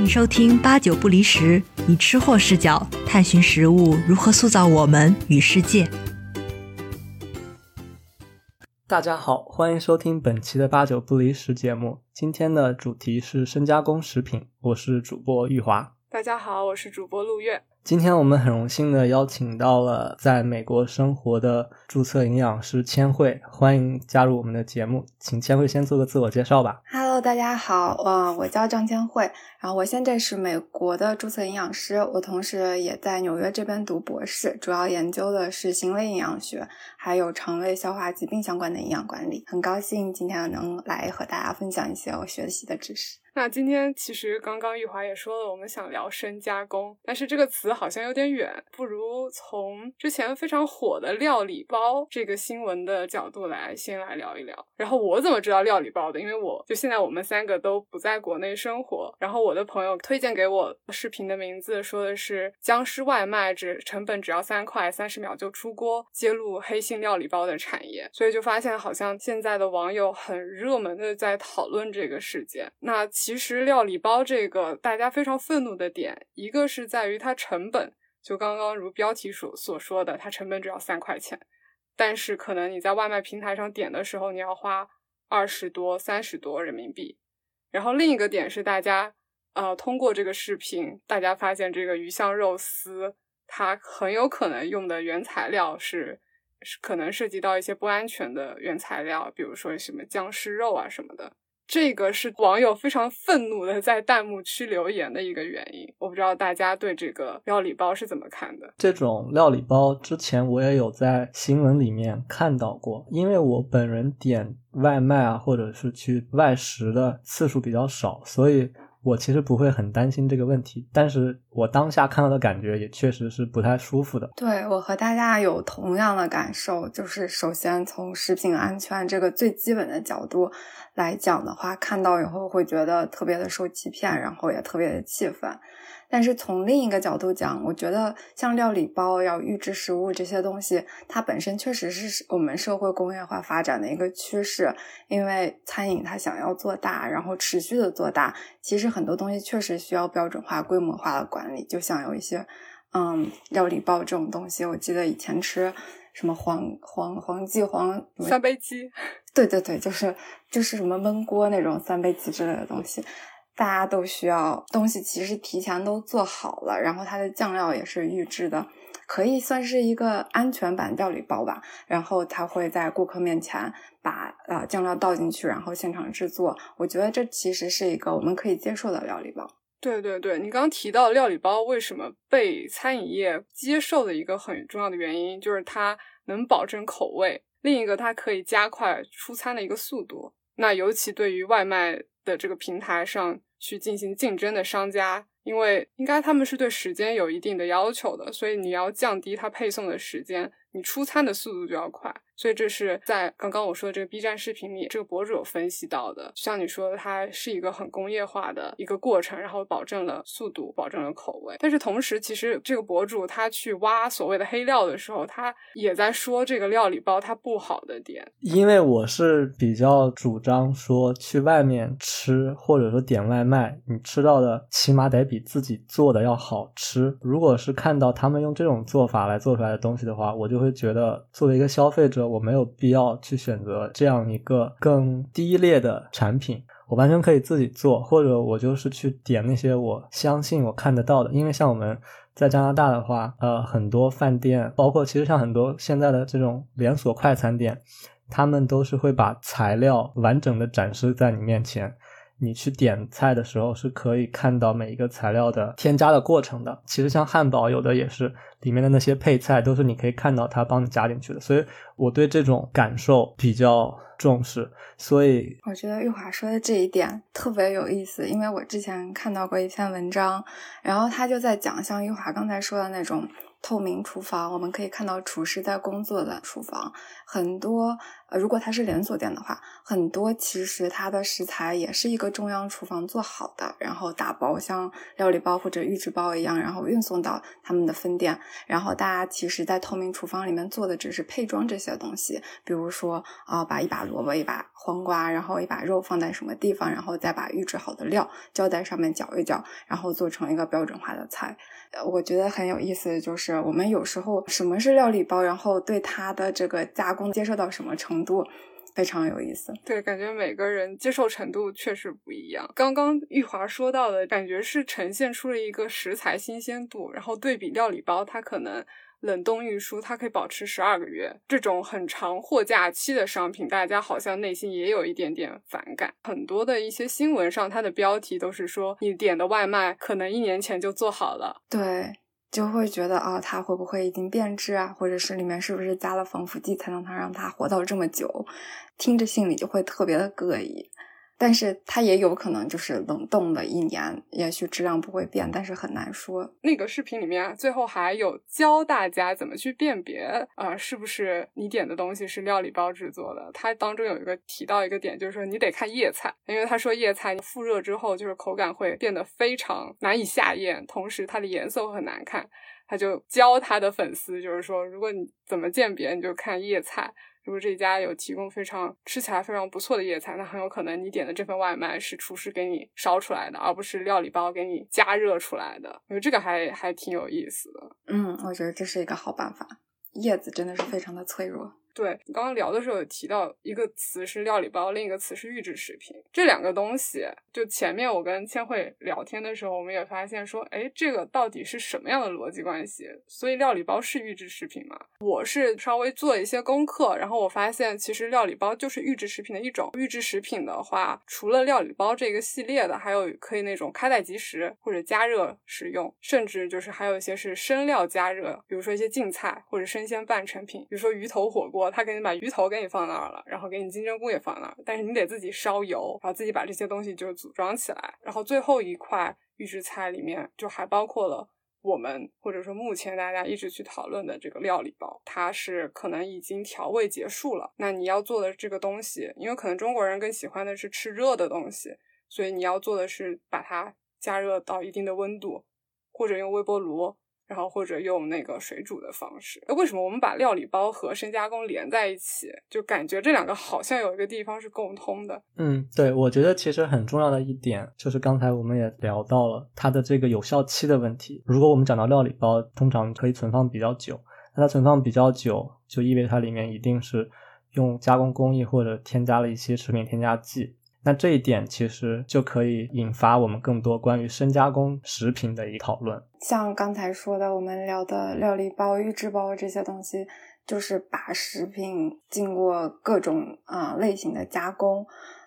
迎收听八九不离十，以吃货视角探寻食物如何塑造我们与世界。大家好，欢迎收听本期的八九不离十节目。今天的主题是深加工食品，我是主播玉华。大家好，我是主播陆月。今天我们很荣幸的邀请到了在美国生活的注册营养师千惠，欢迎加入我们的节目。请千惠先做个自我介绍吧。Hello，大家好，呃，我叫张千惠，然后我现在是美国的注册营养师，我同时也在纽约这边读博士，主要研究的是行为营养学，还有肠胃消化疾病相关的营养管理。很高兴今天能来和大家分享一些我学习的知识。那今天其实刚刚玉华也说了，我们想聊深加工，但是这个词好像有点远，不如从之前非常火的料理包这个新闻的角度来先来聊一聊。然后我怎么知道料理包的？因为我就现在我们三个都不在国内生活，然后我的朋友推荐给我视频的名字说的是僵尸外卖，只成本只要三块，三十秒就出锅，揭露黑心料理包的产业。所以就发现好像现在的网友很热门的在讨论这个事件。那。其实料理包这个大家非常愤怒的点，一个是在于它成本，就刚刚如标题所所说的，它成本只要三块钱，但是可能你在外卖平台上点的时候，你要花二十多、三十多人民币。然后另一个点是大家，呃，通过这个视频，大家发现这个鱼香肉丝，它很有可能用的原材料是，是可能涉及到一些不安全的原材料，比如说什么僵尸肉啊什么的。这个是网友非常愤怒的在弹幕区留言的一个原因，我不知道大家对这个料理包是怎么看的。这种料理包之前我也有在新闻里面看到过，因为我本人点外卖啊，或者是去外食的次数比较少，所以。我其实不会很担心这个问题，但是我当下看到的感觉也确实是不太舒服的。对我和大家有同样的感受，就是首先从食品安全这个最基本的角度来讲的话，看到以后会觉得特别的受欺骗，然后也特别的气愤。但是从另一个角度讲，我觉得像料理包、要预制食物这些东西，它本身确实是我们社会工业化发展的一个趋势。因为餐饮它想要做大，然后持续的做大，其实很多东西确实需要标准化、规模化的管理。就像有一些，嗯，料理包这种东西，我记得以前吃什么黄黄黄记黄三杯鸡，对对对，就是就是什么焖锅那种三杯鸡之类的东西。大家都需要东西，其实提前都做好了，然后它的酱料也是预制的，可以算是一个安全版料理包吧。然后他会在顾客面前把呃酱料倒进去，然后现场制作。我觉得这其实是一个我们可以接受的料理包。对对对，你刚刚提到料理包为什么被餐饮业接受的一个很重要的原因，就是它能保证口味，另一个它可以加快出餐的一个速度。那尤其对于外卖的这个平台上。去进行竞争的商家，因为应该他们是对时间有一定的要求的，所以你要降低它配送的时间，你出餐的速度就要快。所以这是在刚刚我说的这个 B 站视频里，这个博主有分析到的。像你说的，它是一个很工业化的一个过程，然后保证了速度，保证了口味。但是同时，其实这个博主他去挖所谓的黑料的时候，他也在说这个料理包它不好的点。因为我是比较主张说，去外面吃或者说点外卖，你吃到的起码得比自己做的要好吃。如果是看到他们用这种做法来做出来的东西的话，我就会觉得作为一个消费者。我没有必要去选择这样一个更低劣的产品，我完全可以自己做，或者我就是去点那些我相信我看得到的。因为像我们在加拿大的话，呃，很多饭店，包括其实像很多现在的这种连锁快餐店，他们都是会把材料完整的展示在你面前。你去点菜的时候是可以看到每一个材料的添加的过程的。其实像汉堡，有的也是里面的那些配菜都是你可以看到它帮你加进去的。所以我对这种感受比较重视。所以我觉得玉华说的这一点特别有意思，因为我之前看到过一篇文章，然后他就在讲像玉华刚才说的那种透明厨房，我们可以看到厨师在工作的厨房。很多呃，如果它是连锁店的话，很多其实它的食材也是一个中央厨房做好的，然后打包像料理包或者预制包一样，然后运送到他们的分店。然后大家其实，在透明厨房里面做的只是配装这些东西，比如说啊，把一把萝卜、一把黄瓜，然后一把肉放在什么地方，然后再把预制好的料浇在上面搅一搅，然后做成一个标准化的菜。我觉得很有意思的就是，我们有时候什么是料理包，然后对它的这个加工接受到什么程度，非常有意思。对，感觉每个人接受程度确实不一样。刚刚玉华说到的感觉是呈现出了一个食材新鲜度，然后对比料理包，它可能。冷冻运输，它可以保持十二个月。这种很长货架期的商品，大家好像内心也有一点点反感。很多的一些新闻上，它的标题都是说你点的外卖可能一年前就做好了。对，就会觉得啊，它会不会已经变质啊？或者是里面是不是加了防腐剂才能它让它活到这么久？听着心里就会特别的膈应。但是它也有可能就是冷冻了一年，也许质量不会变，但是很难说。那个视频里面最后还有教大家怎么去辨别啊，是不是你点的东西是料理包制作的？它当中有一个提到一个点，就是说你得看叶菜，因为他说叶菜复热之后就是口感会变得非常难以下咽，同时它的颜色会很难看。他就教他的粉丝，就是说如果你怎么鉴别，你就看叶菜。如果这家有提供非常吃起来非常不错的野菜，那很有可能你点的这份外卖是厨师给你烧出来的，而不是料理包给你加热出来的。我觉得这个还还挺有意思的。嗯，我觉得这是一个好办法。叶子真的是非常的脆弱。对，刚刚聊的时候有提到一个词是料理包，另一个词是预制食品。这两个东西，就前面我跟千惠聊天的时候，我们也发现说，哎，这个到底是什么样的逻辑关系？所以料理包是预制食品吗？我是稍微做一些功课，然后我发现其实料理包就是预制食品的一种。预制食品的话，除了料理包这个系列的，还有可以那种开袋即食或者加热食用，甚至就是还有一些是生料加热，比如说一些净菜或者生鲜半成品，比如说鱼头火锅。他给你把鱼头给你放那儿了，然后给你金针菇也放那儿，但是你得自己烧油，然后自己把这些东西就组装起来。然后最后一块预制菜里面就还包括了我们或者说目前大家一直去讨论的这个料理包，它是可能已经调味结束了。那你要做的这个东西，因为可能中国人更喜欢的是吃热的东西，所以你要做的是把它加热到一定的温度，或者用微波炉。然后或者用那个水煮的方式，为什么我们把料理包和深加工连在一起？就感觉这两个好像有一个地方是共通的。嗯，对，我觉得其实很重要的一点就是刚才我们也聊到了它的这个有效期的问题。如果我们讲到料理包，通常可以存放比较久，那它存放比较久，就意味着它里面一定是用加工工艺或者添加了一些食品添加剂。那这一点其实就可以引发我们更多关于深加工食品的一讨论。像刚才说的，我们聊的料理包、预制包这些东西，就是把食品经过各种啊类型的加工。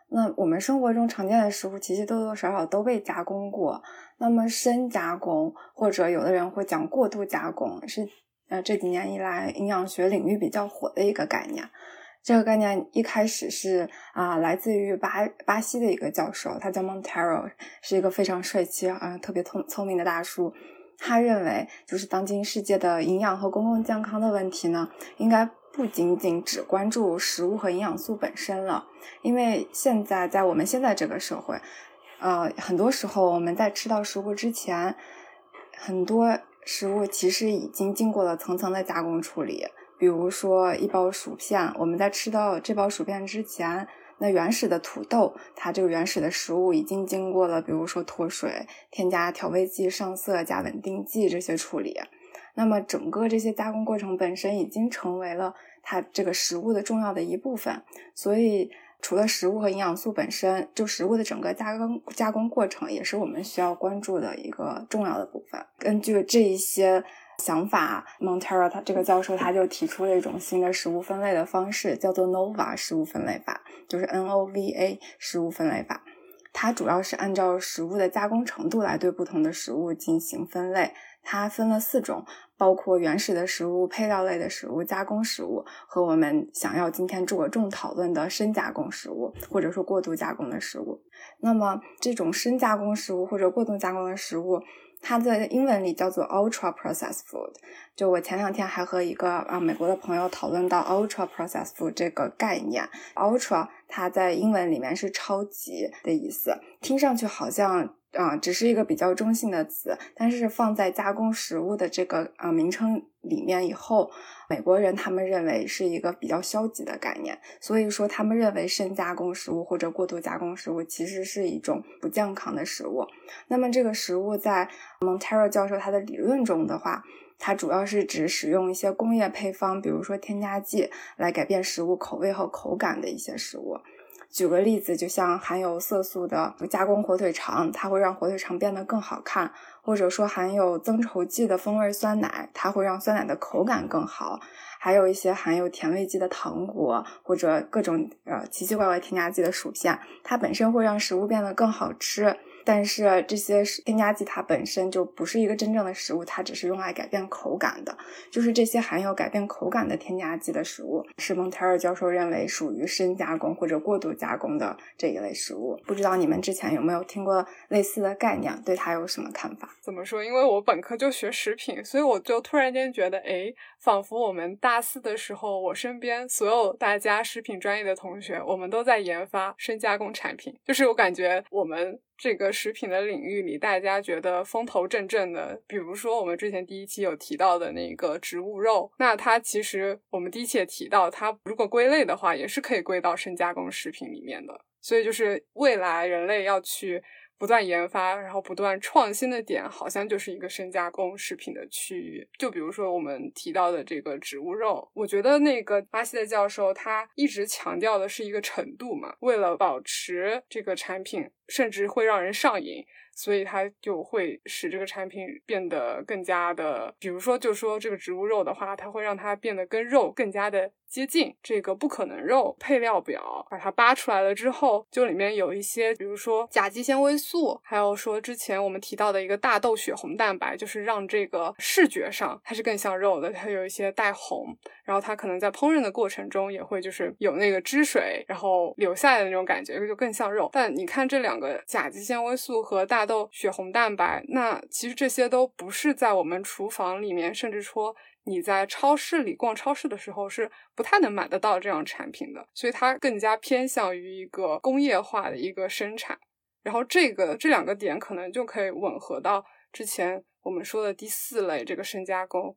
那我们生活中常见的食物，其实多多少少都被加工过。那么深加工，或者有的人会讲过度加工，是呃这几年以来营养学领域比较火的一个概念。这个概念一开始是啊，来自于巴巴西的一个教授，他叫 Montero，是一个非常帅气啊、特别聪聪明的大叔。他认为，就是当今世界的营养和公共健康的问题呢，应该不仅仅只关注食物和营养素本身了，因为现在在我们现在这个社会，呃，很多时候我们在吃到食物之前，很多食物其实已经经过了层层的加工处理。比如说一包薯片，我们在吃到这包薯片之前，那原始的土豆，它这个原始的食物已经经过了，比如说脱水、添加调味剂、上色、加稳定剂这些处理。那么整个这些加工过程本身已经成为了它这个食物的重要的一部分。所以，除了食物和营养素本身，就食物的整个加工加工过程也是我们需要关注的一个重要的部分。根据这一些。想法，Montero 他这个教授他就提出了一种新的食物分类的方式，叫做 Nova 食物分类法，就是 N O V A 食物分类法。它主要是按照食物的加工程度来对不同的食物进行分类。它分了四种，包括原始的食物、配料类的食物、加工食物和我们想要今天着重讨论的深加工食物，或者说过度加工的食物。那么这种深加工食物或者过度加工的食物。它在英文里叫做 ultra processed food。就我前两天还和一个啊美国的朋友讨论到 ultra processed food 这个概念，ultra 它在英文里面是超级的意思，听上去好像。啊，只是一个比较中性的词，但是放在加工食物的这个啊名称里面以后，美国人他们认为是一个比较消极的概念，所以说他们认为深加工食物或者过度加工食物其实是一种不健康的食物。那么这个食物在 Montero 教授他的理论中的话，它主要是指使用一些工业配方，比如说添加剂来改变食物口味和口感的一些食物。举个例子，就像含有色素的加工火腿肠，它会让火腿肠变得更好看；或者说含有增稠剂的风味酸奶，它会让酸奶的口感更好；还有一些含有甜味剂的糖果，或者各种呃奇奇怪怪添加剂的薯片，它本身会让食物变得更好吃。但是这些添加剂它本身就不是一个真正的食物，它只是用来改变口感的。就是这些含有改变口感的添加剂的食物，是蒙特尔教授认为属于深加工或者过度加工的这一类食物。不知道你们之前有没有听过类似的概念？对它有什么看法？怎么说？因为我本科就学食品，所以我就突然间觉得，哎，仿佛我们大四的时候，我身边所有大家食品专业的同学，我们都在研发深加工产品。就是我感觉我们。这个食品的领域里，大家觉得风头正正的，比如说我们之前第一期有提到的那个植物肉，那它其实我们第一期也提到，它如果归类的话，也是可以归到深加工食品里面的。所以就是未来人类要去。不断研发，然后不断创新的点，好像就是一个深加工食品的区域。就比如说我们提到的这个植物肉，我觉得那个巴西的教授他一直强调的是一个程度嘛，为了保持这个产品，甚至会让人上瘾。所以它就会使这个产品变得更加的，比如说，就说这个植物肉的话，它会让它变得跟肉更加的接近。这个不可能肉配料表把它扒出来了之后，就里面有一些，比如说甲基纤维素，还有说之前我们提到的一个大豆血红蛋白，就是让这个视觉上它是更像肉的，它有一些带红，然后它可能在烹饪的过程中也会就是有那个汁水，然后流下来的那种感觉，就更像肉。但你看这两个甲基纤维素和大豆血红蛋白，那其实这些都不是在我们厨房里面，甚至说你在超市里逛超市的时候是不太能买得到这样产品的，所以它更加偏向于一个工业化的一个生产。然后这个这两个点可能就可以吻合到之前我们说的第四类这个深加工。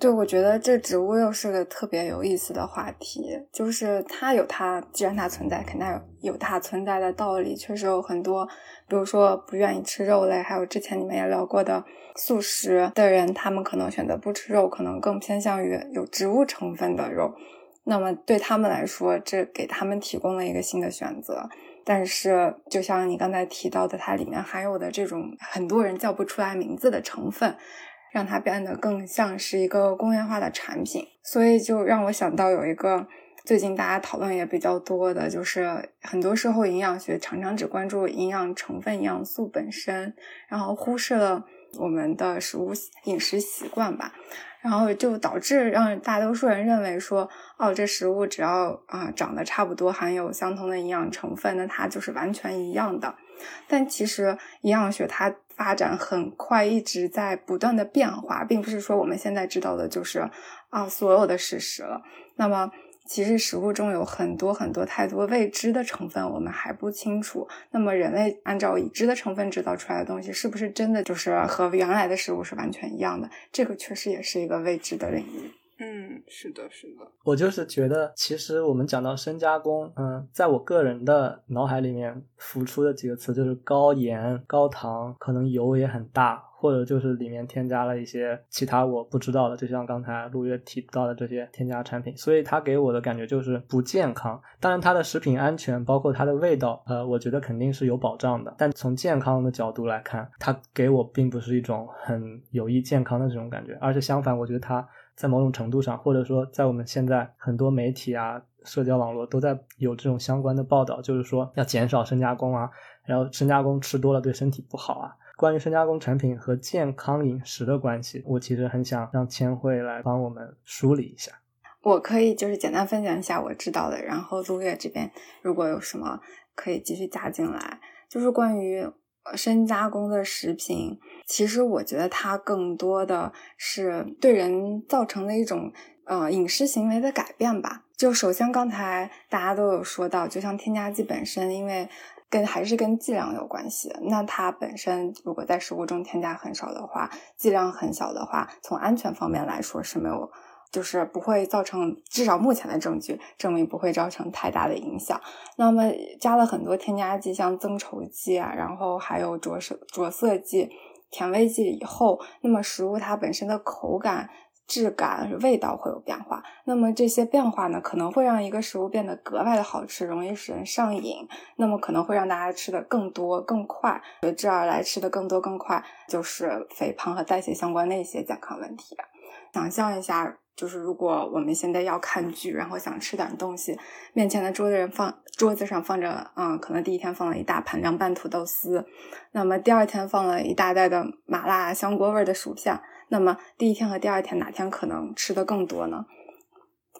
对，我觉得这植物又是个特别有意思的话题，就是它有它，既然它存在，肯定有有它存在的道理。确实有很多，比如说不愿意吃肉类，还有之前你们也聊过的素食的人，他们可能选择不吃肉，可能更偏向于有植物成分的肉。那么对他们来说，这给他们提供了一个新的选择。但是，就像你刚才提到的，它里面含有的这种很多人叫不出来名字的成分。让它变得更像是一个工业化的产品，所以就让我想到有一个最近大家讨论也比较多的，就是很多时候营养学常常只关注营养成分、营养素本身，然后忽视了我们的食物饮食习惯吧，然后就导致让大多数人认为说，哦，这食物只要啊长得差不多，含有相同的营养成分，那它就是完全一样的。但其实营养学它发展很快，一直在不断的变化，并不是说我们现在知道的就是啊所有的事实了。那么其实食物中有很多很多太多未知的成分，我们还不清楚。那么人类按照已知的成分制造出来的东西，是不是真的就是和原来的食物是完全一样的？这个确实也是一个未知的领域。嗯，是的，是的。我就是觉得，其实我们讲到深加工，嗯，在我个人的脑海里面浮出的几个词就是高盐、高糖，可能油也很大，或者就是里面添加了一些其他我不知道的，就像刚才陆月提到的这些添加产品，所以它给我的感觉就是不健康。当然，它的食品安全，包括它的味道，呃，我觉得肯定是有保障的。但从健康的角度来看，它给我并不是一种很有益健康的这种感觉，而且相反，我觉得它。在某种程度上，或者说在我们现在很多媒体啊、社交网络都在有这种相关的报道，就是说要减少深加工啊，然后深加工吃多了对身体不好啊。关于深加工产品和健康饮食的关系，我其实很想让千惠来帮我们梳理一下。我可以就是简单分享一下我知道的，然后陆月这边如果有什么可以继续加进来，就是关于。深加工的食品，其实我觉得它更多的是对人造成的一种呃饮食行为的改变吧。就首先刚才大家都有说到，就像添加剂本身，因为跟还是跟剂量有关系。那它本身如果在食物中添加很少的话，剂量很小的话，从安全方面来说是没有。就是不会造成，至少目前的证据证明不会造成太大的影响。那么加了很多添加剂，像增稠剂啊，然后还有着色着色剂、甜味剂以后，那么食物它本身的口感、质感、味道会有变化。那么这些变化呢，可能会让一个食物变得格外的好吃，容易使人上瘾。那么可能会让大家吃的更多、更快，随之而来吃的更多、更快，就是肥胖和代谢相关的一些健康问题。想象一下。就是如果我们现在要看剧，然后想吃点东西，面前的桌子人放桌子上放着，嗯，可能第一天放了一大盘凉拌土豆丝，那么第二天放了一大袋的麻辣香锅味的薯片，那么第一天和第二天哪天可能吃的更多呢？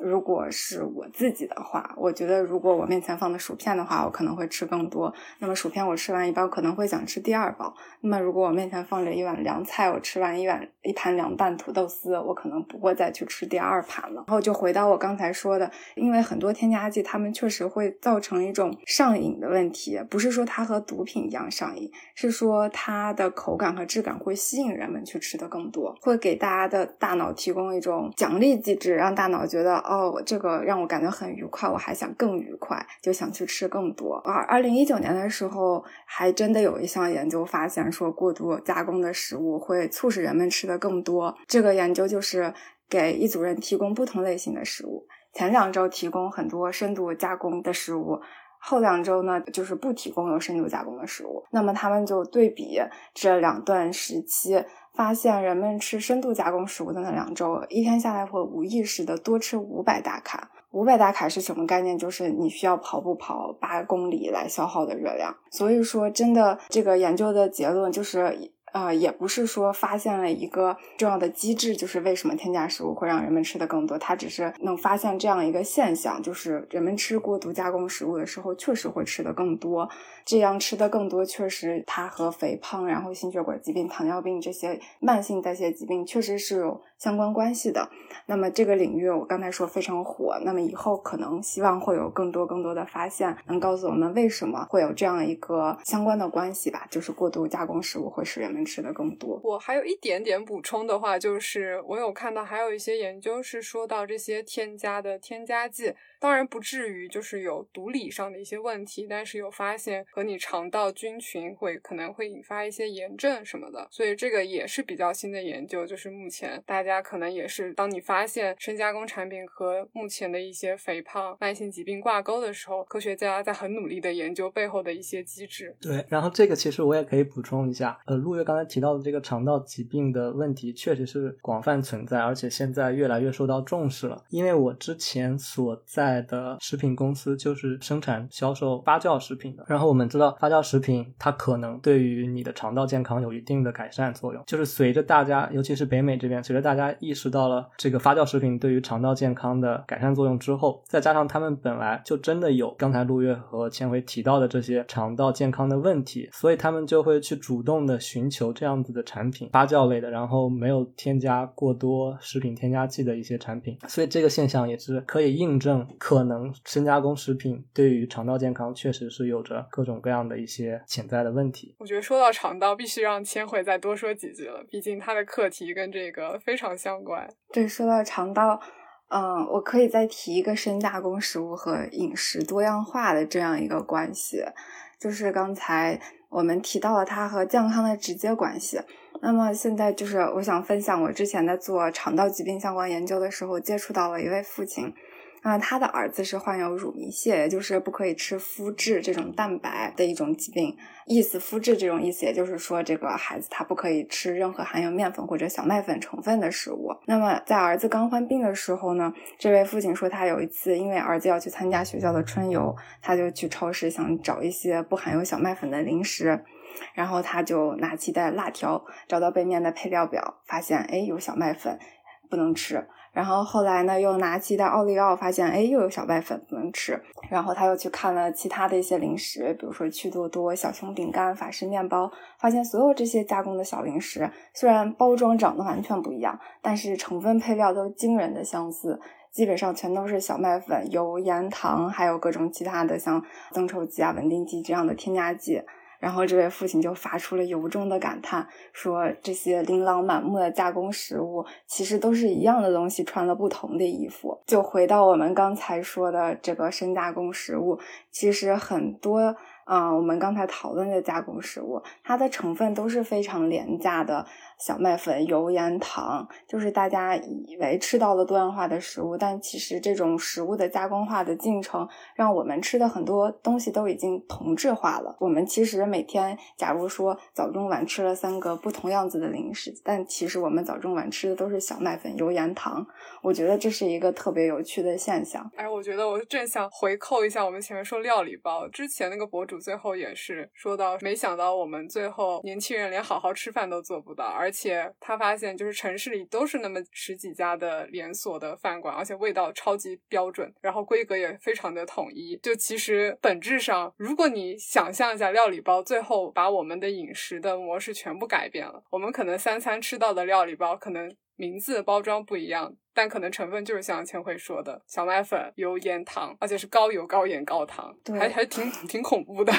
如果是我自己的话，我觉得如果我面前放的薯片的话，我可能会吃更多。那么薯片我吃完一包，可能会想吃第二包。那么如果我面前放着一碗凉菜，我吃完一碗一盘凉拌土豆丝，我可能不会再去吃第二盘了。然后就回到我刚才说的，因为很多添加剂，它们确实会造成一种上瘾的问题，不是说它和毒品一样上瘾，是说它的口感和质感会吸引人们去吃的更多，会给大家的大脑提供一种奖励机制，让大脑觉得。哦，这个让我感觉很愉快，我还想更愉快，就想去吃更多。而二零一九年的时候，还真的有一项研究发现说，过度加工的食物会促使人们吃的更多。这个研究就是给一组人提供不同类型的食物，前两周提供很多深度加工的食物，后两周呢就是不提供有深度加工的食物。那么他们就对比这两段时期。发现人们吃深度加工食物的那两周，一天下来会无意识的多吃五百大卡。五百大卡是什么概念？就是你需要跑步跑八公里来消耗的热量。所以说，真的这个研究的结论就是。呃，也不是说发现了一个重要的机制，就是为什么添加食物会让人们吃的更多。它只是能发现这样一个现象，就是人们吃过度加工食物的时候，确实会吃的更多。这样吃的更多，确实它和肥胖、然后心血管疾病、糖尿病这些慢性代谢疾病确实是有相关关系的。那么这个领域我刚才说非常火，那么以后可能希望会有更多更多的发现，能告诉我们为什么会有这样一个相关的关系吧？就是过度加工食物会使人们。吃的更多。我还有一点点补充的话，就是我有看到还有一些研究是说到这些添加的添加剂。当然不至于就是有毒理上的一些问题，但是有发现和你肠道菌群会可能会引发一些炎症什么的，所以这个也是比较新的研究。就是目前大家可能也是当你发现深加工产品和目前的一些肥胖、慢性疾病挂钩的时候，科学家在很努力的研究背后的一些机制。对，然后这个其实我也可以补充一下，呃，陆月刚才提到的这个肠道疾病的问题确实是广泛存在，而且现在越来越受到重视了。因为我之前所在的食品公司就是生产销售发酵食品的。然后我们知道，发酵食品它可能对于你的肠道健康有一定的改善作用。就是随着大家，尤其是北美这边，随着大家意识到了这个发酵食品对于肠道健康的改善作用之后，再加上他们本来就真的有刚才陆月和千回提到的这些肠道健康的问题，所以他们就会去主动的寻求这样子的产品，发酵类的，然后没有添加过多食品添加剂的一些产品。所以这个现象也是可以印证可能。深加工食品对于肠道健康确实是有着各种各样的一些潜在的问题。我觉得说到肠道，必须让千惠再多说几句了，毕竟他的课题跟这个非常相关。对，说到肠道，嗯，我可以再提一个深加工食物和饮食多样化的这样一个关系，就是刚才我们提到了它和健康的直接关系。那么现在就是我想分享我之前在做肠道疾病相关研究的时候，接触到了一位父亲。啊，他的儿子是患有乳糜泻，也就是不可以吃麸质这种蛋白的一种疾病。意思麸质这种意思，也就是说这个孩子他不可以吃任何含有面粉或者小麦粉成分的食物。那么在儿子刚患病的时候呢，这位父亲说他有一次因为儿子要去参加学校的春游，他就去超市想找一些不含有小麦粉的零食，然后他就拿起袋辣条，找到背面的配料表，发现哎有小麦粉，不能吃。然后后来呢，又拿起一袋奥利奥，发现哎，又有小麦粉不能吃。然后他又去看了其他的一些零食，比如说趣多多、小熊饼干、法式面包，发现所有这些加工的小零食，虽然包装长得完全不一样，但是成分配料都惊人的相似，基本上全都是小麦粉、油、盐、糖，还有各种其他的像增稠剂啊、稳定剂这样的添加剂。然后这位父亲就发出了由衷的感叹，说这些琳琅满目的加工食物其实都是一样的东西，穿了不同的衣服。就回到我们刚才说的这个深加工食物，其实很多啊，我们刚才讨论的加工食物，它的成分都是非常廉价的。小麦粉、油盐糖，就是大家以为吃到了多样化的食物，但其实这种食物的加工化的进程，让我们吃的很多东西都已经同质化了。我们其实每天，假如说早中晚吃了三个不同样子的零食，但其实我们早中晚吃的都是小麦粉、油盐糖。我觉得这是一个特别有趣的现象。哎，我觉得我正想回扣一下我们前面说料理包之前那个博主，最后也是说到，没想到我们最后年轻人连好好吃饭都做不到，而且他发现就是城市里都是那么十几家的连锁的饭馆，而且味道超级标准，然后规格也非常的统一。就其实本质上，如果你想象一下料理包最后把我们的饮食的模式全部改变了，我们可能三餐吃到的料理包可能。名字包装不一样，但可能成分就是像千惠说的小麦粉、油盐糖，而且是高油、高盐、高糖，还还挺挺恐怖的。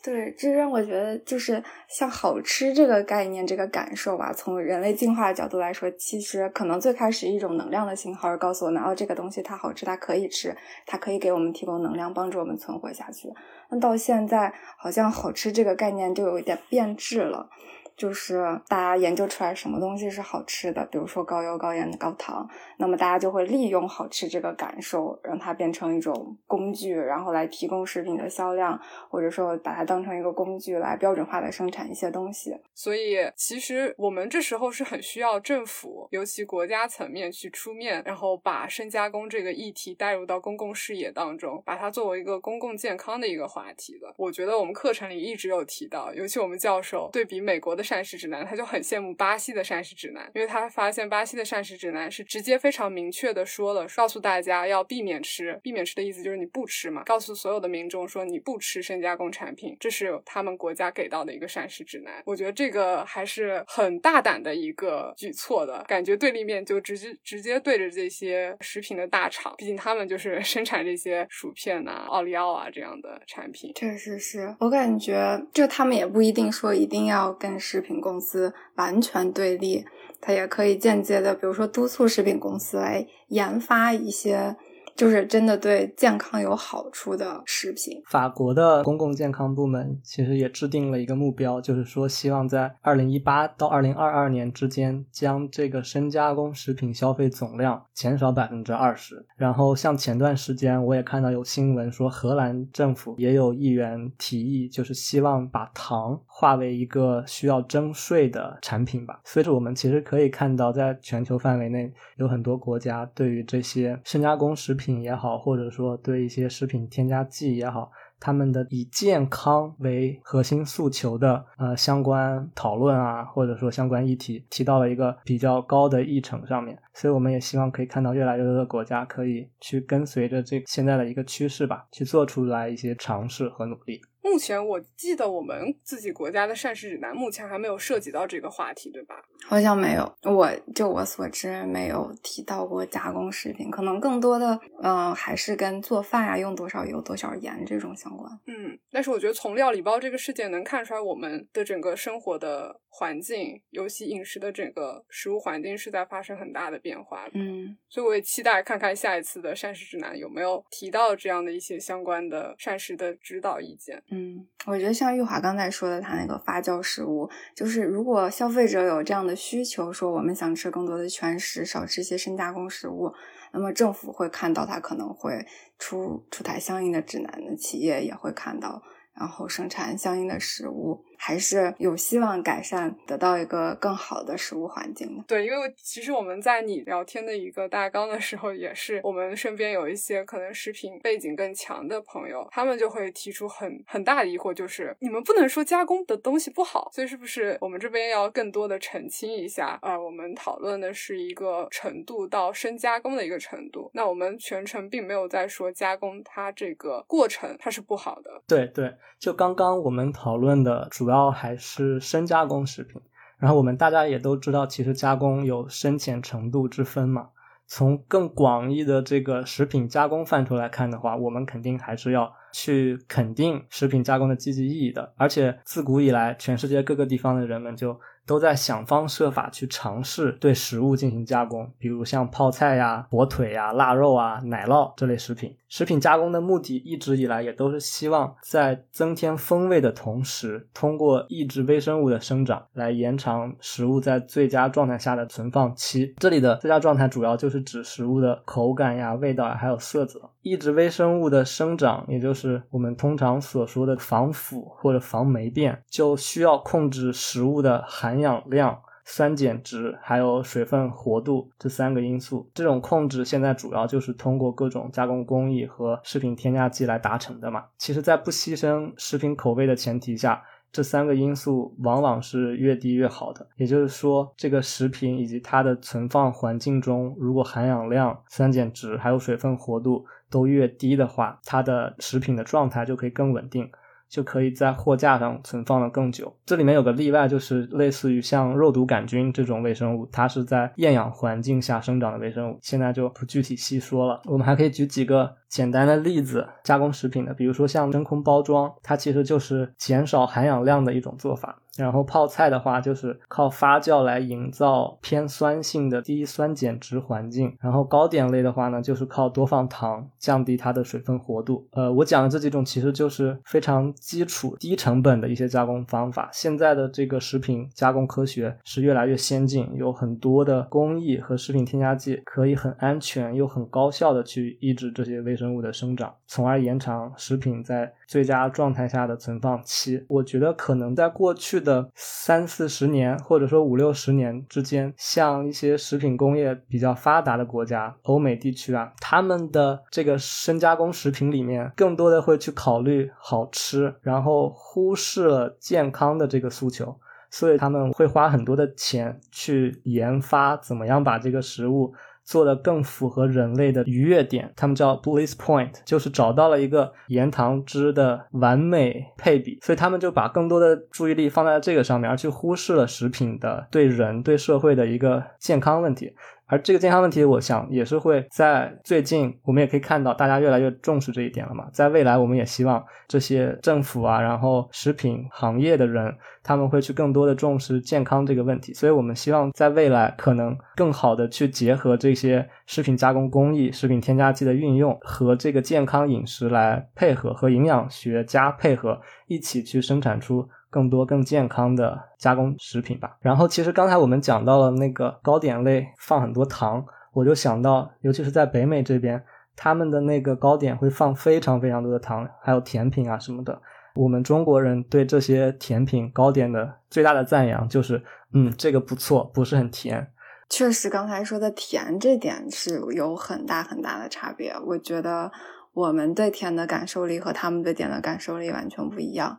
对，这让我觉得就是像好吃这个概念、这个感受吧。从人类进化的角度来说，其实可能最开始一种能量的信号，告诉我们哦，这个东西它好吃，它可以吃，它可以给我们提供能量，帮助我们存活下去。那到现在，好像好吃这个概念就有一点变质了。就是大家研究出来什么东西是好吃的，比如说高油、高盐、高糖，那么大家就会利用好吃这个感受，让它变成一种工具，然后来提供食品的销量，或者说把它当成一个工具来标准化的生产一些东西。所以，其实我们这时候是很需要政府，尤其国家层面去出面，然后把深加工这个议题带入到公共视野当中，把它作为一个公共健康的一个话题的。我觉得我们课程里一直有提到，尤其我们教授对比美国的。膳食指南，他就很羡慕巴西的膳食指南，因为他发现巴西的膳食指南是直接非常明确的说了，告诉大家要避免吃，避免吃的意思就是你不吃嘛，告诉所有的民众说你不吃深加工产品，这是他们国家给到的一个膳食指南。我觉得这个还是很大胆的一个举措的感觉，对立面就直接直接对着这些食品的大厂，毕竟他们就是生产这些薯片呐、奥利奥啊这样的产品。确实是我感觉，就他们也不一定说一定要跟食。食品公司完全对立，它也可以间接的，比如说督促食品公司来研发一些。就是真的对健康有好处的食品。法国的公共健康部门其实也制定了一个目标，就是说希望在二零一八到二零二二年之间，将这个深加工食品消费总量减少百分之二十。然后像前段时间我也看到有新闻说，荷兰政府也有议员提议，就是希望把糖化为一个需要征税的产品吧。所以说，我们其实可以看到，在全球范围内有很多国家对于这些深加工食品。品也好，或者说对一些食品添加剂也好，他们的以健康为核心诉求的呃相关讨论啊，或者说相关议题提到了一个比较高的议程上面，所以我们也希望可以看到越来越多的国家可以去跟随着这现在的一个趋势吧，去做出来一些尝试和努力。目前我记得我们自己国家的膳食指南目前还没有涉及到这个话题，对吧？好像没有，我就我所知没有提到过加工食品，可能更多的嗯还是跟做饭呀、用多少油、多少盐这种相关。嗯，但是我觉得从料理包这个事件能看出来，我们的整个生活的环境，尤其饮食的整个食物环境是在发生很大的变化的。嗯，所以我也期待看看下一次的膳食指南有没有提到这样的一些相关的膳食的指导意见。嗯，我觉得像玉华刚才说的，他那个发酵食物，就是如果消费者有这样的需求，说我们想吃更多的全食，少吃一些深加工食物，那么政府会看到，它可能会出出台相应的指南的企业也会看到，然后生产相应的食物。还是有希望改善，得到一个更好的食物环境的。对，因为其实我们在你聊天的一个大纲的时候，也是我们身边有一些可能食品背景更强的朋友，他们就会提出很很大的疑惑，就是你们不能说加工的东西不好，所以是不是我们这边要更多的澄清一下？呃，我们讨论的是一个程度到深加工的一个程度，那我们全程并没有在说加工它这个过程它是不好的。对对，就刚刚我们讨论的主要还是深加工食品，然后我们大家也都知道，其实加工有深浅程度之分嘛。从更广义的这个食品加工范畴来看的话，我们肯定还是要去肯定食品加工的积极意义的。而且自古以来，全世界各个地方的人们就都在想方设法去尝试对食物进行加工，比如像泡菜呀、火腿呀、腊肉啊、奶酪这类食品。食品加工的目的一直以来也都是希望在增添风味的同时，通过抑制微生物的生长来延长食物在最佳状态下的存放期。这里的最佳状态主要就是指食物的口感呀、味道还有色泽。抑制微生物的生长，也就是我们通常所说的防腐或者防霉变，就需要控制食物的含氧量。酸碱值还有水分活度这三个因素，这种控制现在主要就是通过各种加工工艺和食品添加剂来达成的嘛。其实，在不牺牲食品口味的前提下，这三个因素往往是越低越好的。也就是说，这个食品以及它的存放环境中，如果含氧量、酸碱值还有水分活度都越低的话，它的食品的状态就可以更稳定。就可以在货架上存放了更久。这里面有个例外，就是类似于像肉毒杆菌这种微生物，它是在厌氧环境下生长的微生物，现在就不具体细说了。我们还可以举几个简单的例子，加工食品的，比如说像真空包装，它其实就是减少含氧量的一种做法。然后泡菜的话，就是靠发酵来营造偏酸性的低酸碱值环境。然后糕点类的话呢，就是靠多放糖降低它的水分活度。呃，我讲的这几种其实就是非常基础、低成本的一些加工方法。现在的这个食品加工科学是越来越先进，有很多的工艺和食品添加剂可以很安全又很高效的去抑制这些微生物的生长，从而延长食品在最佳状态下的存放期。我觉得可能在过去的。三四十年，或者说五六十年之间，像一些食品工业比较发达的国家，欧美地区啊，他们的这个深加工食品里面，更多的会去考虑好吃，然后忽视了健康的这个诉求，所以他们会花很多的钱去研发怎么样把这个食物。做的更符合人类的愉悦点，他们叫 bliss point，就是找到了一个盐糖汁的完美配比，所以他们就把更多的注意力放在这个上面，而去忽视了食品的对人对社会的一个健康问题。而这个健康问题，我想也是会在最近，我们也可以看到大家越来越重视这一点了嘛。在未来，我们也希望这些政府啊，然后食品行业的人，他们会去更多的重视健康这个问题。所以我们希望在未来，可能更好的去结合这些食品加工工艺、食品添加剂的运用和这个健康饮食来配合，和营养学家配合，一起去生产出。更多更健康的加工食品吧。然后，其实刚才我们讲到了那个糕点类放很多糖，我就想到，尤其是在北美这边，他们的那个糕点会放非常非常多的糖，还有甜品啊什么的。我们中国人对这些甜品糕点的最大的赞扬就是，嗯，这个不错，不是很甜。确实，刚才说的甜这点是有很大很大的差别。我觉得我们对甜的感受力和他们对甜的感受力完全不一样。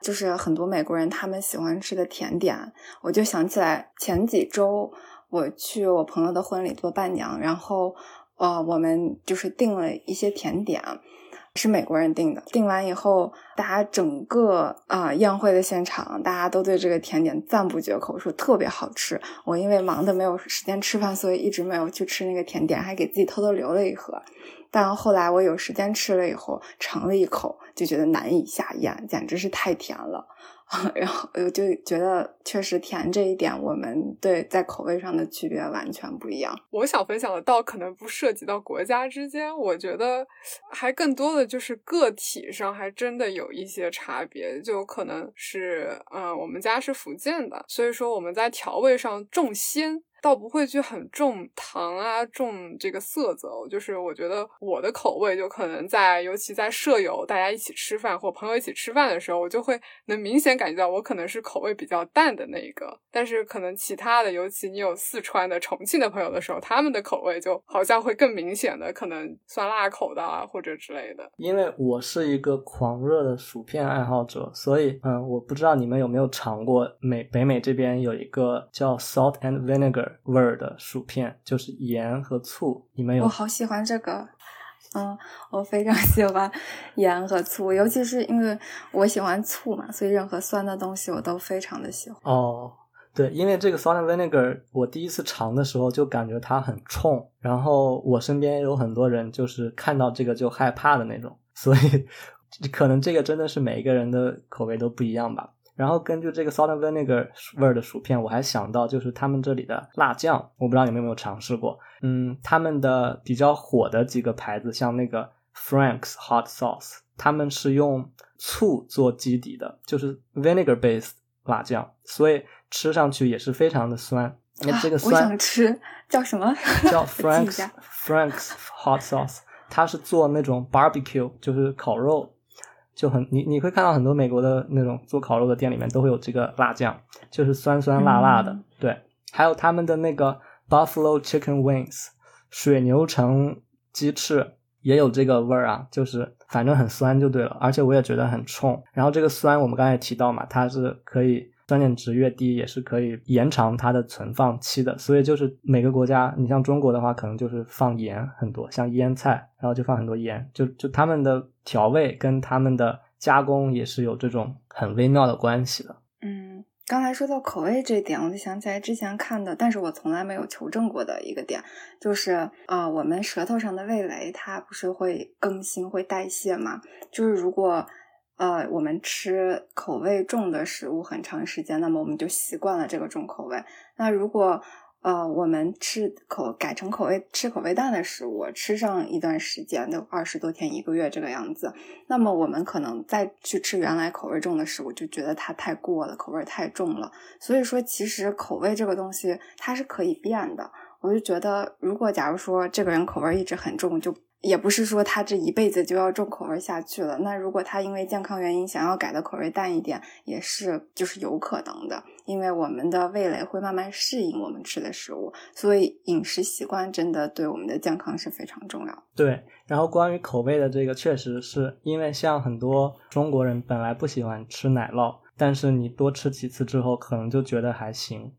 就是很多美国人他们喜欢吃的甜点，我就想起来前几周我去我朋友的婚礼做伴娘，然后呃我们就是订了一些甜点，是美国人订的。订完以后，大家整个啊宴会的现场，大家都对这个甜点赞不绝口，说特别好吃。我因为忙的没有时间吃饭，所以一直没有去吃那个甜点，还给自己偷偷留了一盒。但后来我有时间吃了以后，尝了一口，就觉得难以下咽，简直是太甜了。然后我就觉得，确实甜这一点，我们对在口味上的区别完全不一样。我想分享的倒可能不涉及到国家之间，我觉得还更多的就是个体上还真的有一些差别。就可能是，嗯，我们家是福建的，所以说我们在调味上重鲜。倒不会去很重糖啊，重这个色泽。就是我觉得我的口味就可能在，尤其在舍友大家一起吃饭或朋友一起吃饭的时候，我就会能明显感觉到我可能是口味比较淡的那一个。但是可能其他的，尤其你有四川的、重庆的朋友的时候，他们的口味就好像会更明显的，可能酸辣口的啊或者之类的。因为我是一个狂热的薯片爱好者，所以嗯，我不知道你们有没有尝过美北美这边有一个叫 salt and vinegar 味儿的薯片，就是盐和醋。你们有？我好喜欢这个，嗯，我非常喜欢盐和醋，尤其是因为我喜欢醋嘛，所以任何酸的东西我都非常的喜欢。哦，对，因为这个 salt and vinegar，我第一次尝的时候就感觉它很冲，然后我身边有很多人就是看到这个就害怕的那种，所以 可能这个真的是每一个人的口味都不一样吧。然后根据这个 salt and vinegar 味儿的薯片，我还想到就是他们这里的辣酱，我不知道你们有没有尝试过。嗯，他们的比较火的几个牌子，像那个 Frank's Hot Sauce，他们是用醋做基底的，就是 vinegar based 辣酱，所以吃上去也是非常的酸。那这个酸，我想吃叫什么？叫 Frank's Frank's Hot Sauce，它是做那种 barbecue，就是烤肉。就很你你会看到很多美国的那种做烤肉的店里面都会有这个辣酱，就是酸酸辣辣的。对，还有他们的那个 Buffalo Chicken Wings 水牛城鸡翅也有这个味儿啊，就是反正很酸就对了，而且我也觉得很冲。然后这个酸我们刚才也提到嘛，它是可以。酸碱值越低，也是可以延长它的存放期的。所以就是每个国家，你像中国的话，可能就是放盐很多，像腌菜，然后就放很多盐，就就他们的调味跟他们的加工也是有这种很微妙的关系的。嗯，刚才说到口味这点，我就想起来之前看的，但是我从来没有求证过的一个点，就是呃，我们舌头上的味蕾它不是会更新、会代谢嘛？就是如果呃，我们吃口味重的食物很长时间，那么我们就习惯了这个重口味。那如果呃我们吃口改成口味吃口味淡的食物，吃上一段时间，都二十多天一个月这个样子，那么我们可能再去吃原来口味重的食物，就觉得它太过了，口味太重了。所以说，其实口味这个东西它是可以变的。我就觉得，如果假如说这个人口味一直很重，就。也不是说他这一辈子就要重口味下去了。那如果他因为健康原因想要改的口味淡一点，也是就是有可能的。因为我们的味蕾会慢慢适应我们吃的食物，所以饮食习惯真的对我们的健康是非常重要。对，然后关于口味的这个，确实是因为像很多中国人本来不喜欢吃奶酪，但是你多吃几次之后，可能就觉得还行。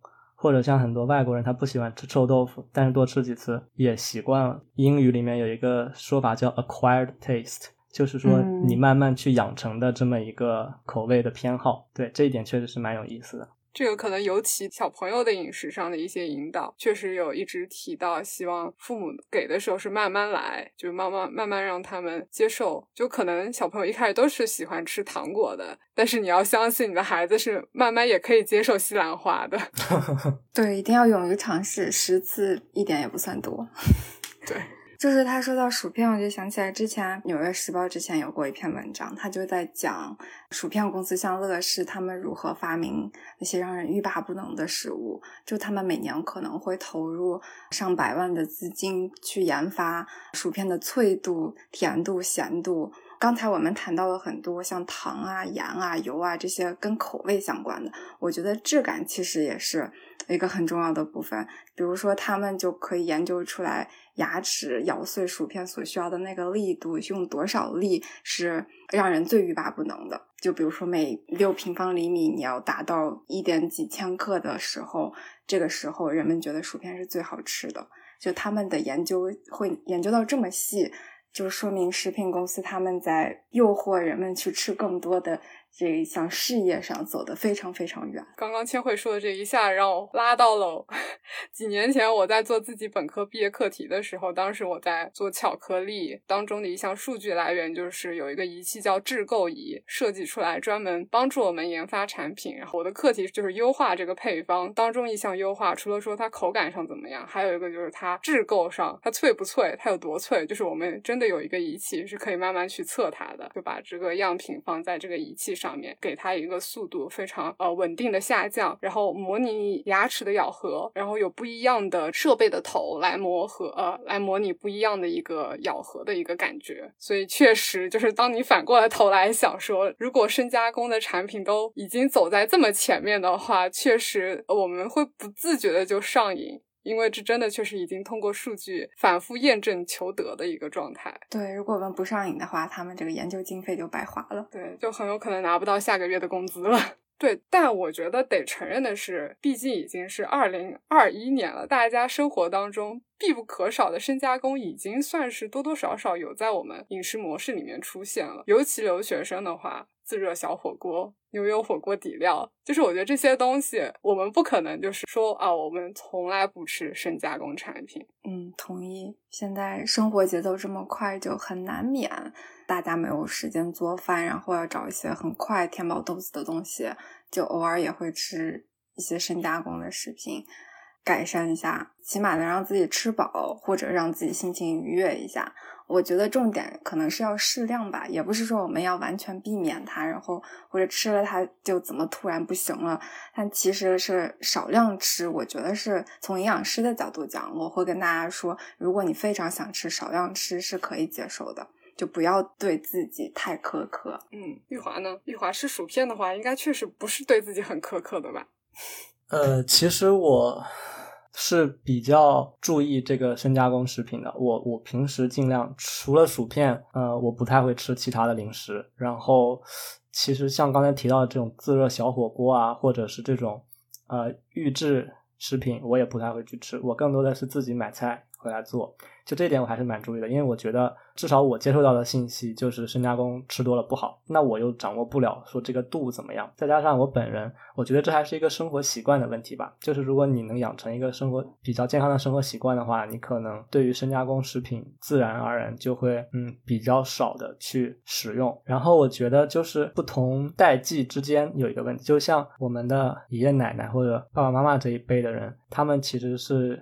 或者像很多外国人，他不喜欢吃臭豆腐，但是多吃几次也习惯了。英语里面有一个说法叫 acquired taste，就是说你慢慢去养成的这么一个口味的偏好。对这一点确实是蛮有意思的。这个可能尤其小朋友的饮食上的一些引导，确实有一直提到，希望父母给的时候是慢慢来，就慢慢慢慢让他们接受。就可能小朋友一开始都是喜欢吃糖果的，但是你要相信你的孩子是慢慢也可以接受西兰花的。对，一定要勇于尝试，十次一点也不算多。就是他说到薯片，我就想起来之前《纽约时报》之前有过一篇文章，他就在讲薯片公司像乐事他们如何发明那些让人欲罢不能的食物。就他们每年可能会投入上百万的资金去研发薯片的脆度、甜度、咸度。刚才我们谈到了很多像糖啊、盐啊、油啊这些跟口味相关的，我觉得质感其实也是一个很重要的部分。比如说，他们就可以研究出来。牙齿咬碎薯片所需要的那个力度，用多少力是让人最欲罢不能的？就比如说，每六平方厘米你要达到一点几千克的时候，这个时候人们觉得薯片是最好吃的。就他们的研究会研究到这么细，就说明食品公司他们在诱惑人们去吃更多的。这一项事业上走得非常非常远。刚刚千惠说的这一下，让我拉到了 几年前我在做自己本科毕业课题的时候。当时我在做巧克力当中的一项数据来源，就是有一个仪器叫制构仪，设计出来专门帮助我们研发产品。然后我的课题就是优化这个配方当中一项优化，除了说它口感上怎么样，还有一个就是它制构上它脆不脆，它有多脆，就是我们真的有一个仪器是可以慢慢去测它的，就把这个样品放在这个仪器上上面，给它一个速度非常呃稳定的下降，然后模拟牙齿的咬合，然后有不一样的设备的头来磨合，呃，来模拟不一样的一个咬合的一个感觉。所以确实就是当你反过来头来想说，如果深加工的产品都已经走在这么前面的话，确实我们会不自觉的就上瘾。因为这真的确实已经通过数据反复验证求得的一个状态。对，如果我们不上瘾的话，他们这个研究经费就白花了。对，就很有可能拿不到下个月的工资了。对，但我觉得得承认的是，毕竟已经是二零二一年了，大家生活当中必不可少的深加工已经算是多多少少有在我们饮食模式里面出现了。尤其留学生的话。自热小火锅、牛油火锅底料，就是我觉得这些东西，我们不可能就是说啊，我们从来不吃深加工产品。嗯，同意。现在生活节奏这么快，就很难免大家没有时间做饭，然后要找一些很快填饱肚子的东西，就偶尔也会吃一些深加工的食品，改善一下，起码能让自己吃饱，或者让自己心情愉悦一下。我觉得重点可能是要适量吧，也不是说我们要完全避免它，然后或者吃了它就怎么突然不行了。但其实是少量吃，我觉得是从营养师的角度讲，我会跟大家说，如果你非常想吃，少量吃是可以接受的，就不要对自己太苛刻。嗯，玉华呢？玉华吃薯片的话，应该确实不是对自己很苛刻的吧？呃，其实我。是比较注意这个深加工食品的。我我平时尽量除了薯片，呃，我不太会吃其他的零食。然后，其实像刚才提到的这种自热小火锅啊，或者是这种呃预制食品，我也不太会去吃。我更多的是自己买菜回来做。就这点我还是蛮注意的，因为我觉得至少我接受到的信息就是深加工吃多了不好，那我又掌握不了说这个度怎么样。再加上我本人，我觉得这还是一个生活习惯的问题吧。就是如果你能养成一个生活比较健康的生活习惯的话，你可能对于深加工食品自然而然就会嗯比较少的去使用。然后我觉得就是不同代际之间有一个问题，就像我们的爷爷奶奶或者爸爸妈妈这一辈的人，他们其实是。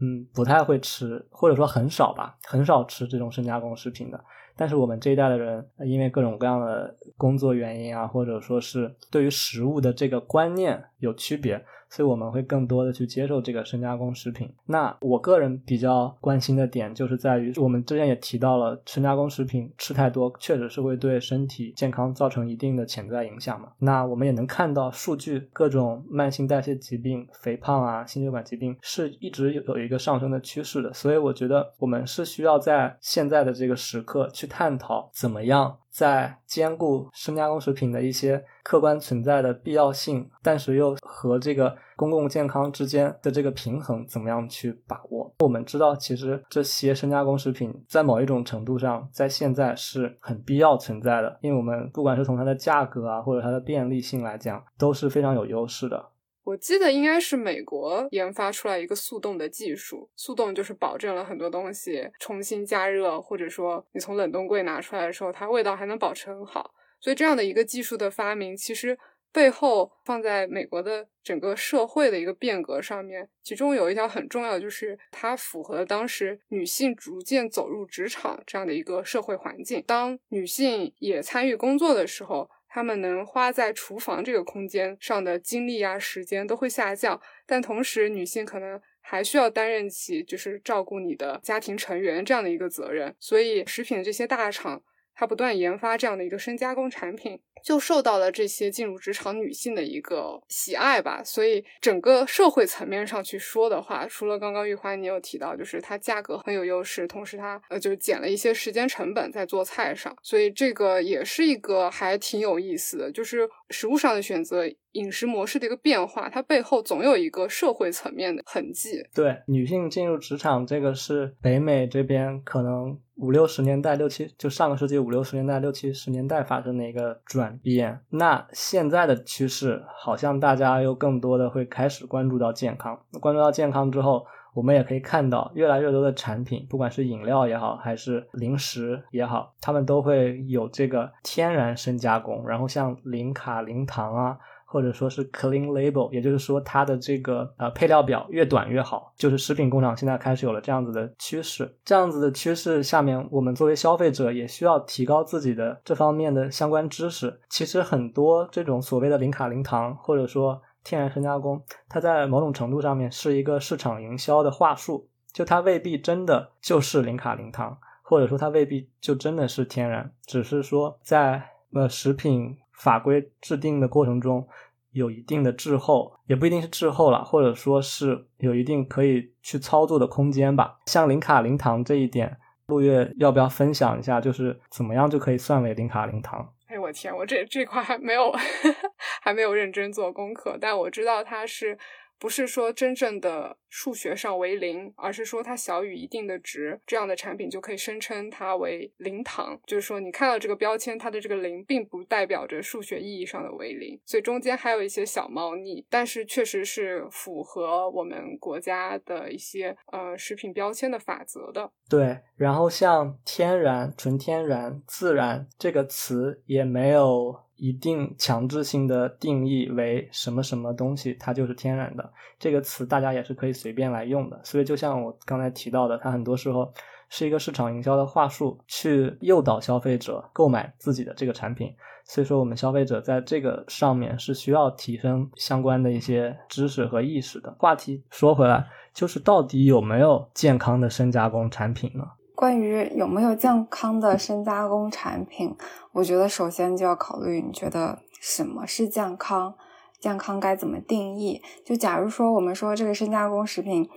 嗯，不太会吃，或者说很很少吧，很少吃这种深加工食品的。但是我们这一代的人，因为各种各样的工作原因啊，或者说是对于食物的这个观念有区别。所以我们会更多的去接受这个深加工食品。那我个人比较关心的点就是在于，我们之前也提到了，深加工食品吃太多，确实是会对身体健康造成一定的潜在影响嘛。那我们也能看到数据，各种慢性代谢疾病、肥胖啊、心血管疾病是一直有有一个上升的趋势的。所以我觉得我们是需要在现在的这个时刻去探讨怎么样。在兼顾深加工食品的一些客观存在的必要性，但是又和这个公共健康之间的这个平衡怎么样去把握？我们知道，其实这些深加工食品在某一种程度上，在现在是很必要存在的，因为我们不管是从它的价格啊，或者它的便利性来讲，都是非常有优势的。我记得应该是美国研发出来一个速冻的技术，速冻就是保证了很多东西重新加热，或者说你从冷冻柜拿出来的时候，它味道还能保持很好。所以这样的一个技术的发明，其实背后放在美国的整个社会的一个变革上面，其中有一条很重要的就是它符合当时女性逐渐走入职场这样的一个社会环境。当女性也参与工作的时候。他们能花在厨房这个空间上的精力啊、时间都会下降，但同时女性可能还需要担任起就是照顾你的家庭成员这样的一个责任，所以食品这些大厂。它不断研发这样的一个深加工产品，就受到了这些进入职场女性的一个喜爱吧。所以整个社会层面上去说的话，除了刚刚玉华你有提到，就是它价格很有优势，同时它呃就减了一些时间成本在做菜上，所以这个也是一个还挺有意思的，就是食物上的选择。饮食模式的一个变化，它背后总有一个社会层面的痕迹。对，女性进入职场，这个是北美这边可能五六十年代、六七就上个世纪五六十年代、六七十年代发生的一个转变。那现在的趋势，好像大家又更多的会开始关注到健康。关注到健康之后，我们也可以看到越来越多的产品，不管是饮料也好，还是零食也好，他们都会有这个天然深加工，然后像零卡、零糖啊。或者说是 clean label，也就是说它的这个呃配料表越短越好。就是食品工厂现在开始有了这样子的趋势，这样子的趋势下面，我们作为消费者也需要提高自己的这方面的相关知识。其实很多这种所谓的零卡零糖，或者说天然深加工，它在某种程度上面是一个市场营销的话术，就它未必真的就是零卡零糖，或者说它未必就真的是天然，只是说在呃食品法规制定的过程中有一定的滞后，也不一定是滞后了，或者说是有一定可以去操作的空间吧。像零卡零糖这一点，陆月要不要分享一下，就是怎么样就可以算为零卡零糖？哎，我天，我这这块还没有 还没有认真做功课，但我知道它是。不是说真正的数学上为零，而是说它小于一定的值，这样的产品就可以声称它为零糖。就是说，你看到这个标签，它的这个零并不代表着数学意义上的为零，所以中间还有一些小猫腻，但是确实是符合我们国家的一些呃食品标签的法则的。对，然后像天然、纯天然、自然这个词也没有。一定强制性的定义为什么什么东西，它就是天然的。这个词大家也是可以随便来用的。所以就像我刚才提到的，它很多时候是一个市场营销的话术，去诱导消费者购买自己的这个产品。所以说，我们消费者在这个上面是需要提升相关的一些知识和意识的。话题说回来，就是到底有没有健康的深加工产品呢？关于有没有健康的深加工产品，我觉得首先就要考虑你觉得什么是健康，健康该怎么定义？就假如说我们说这个深加工食品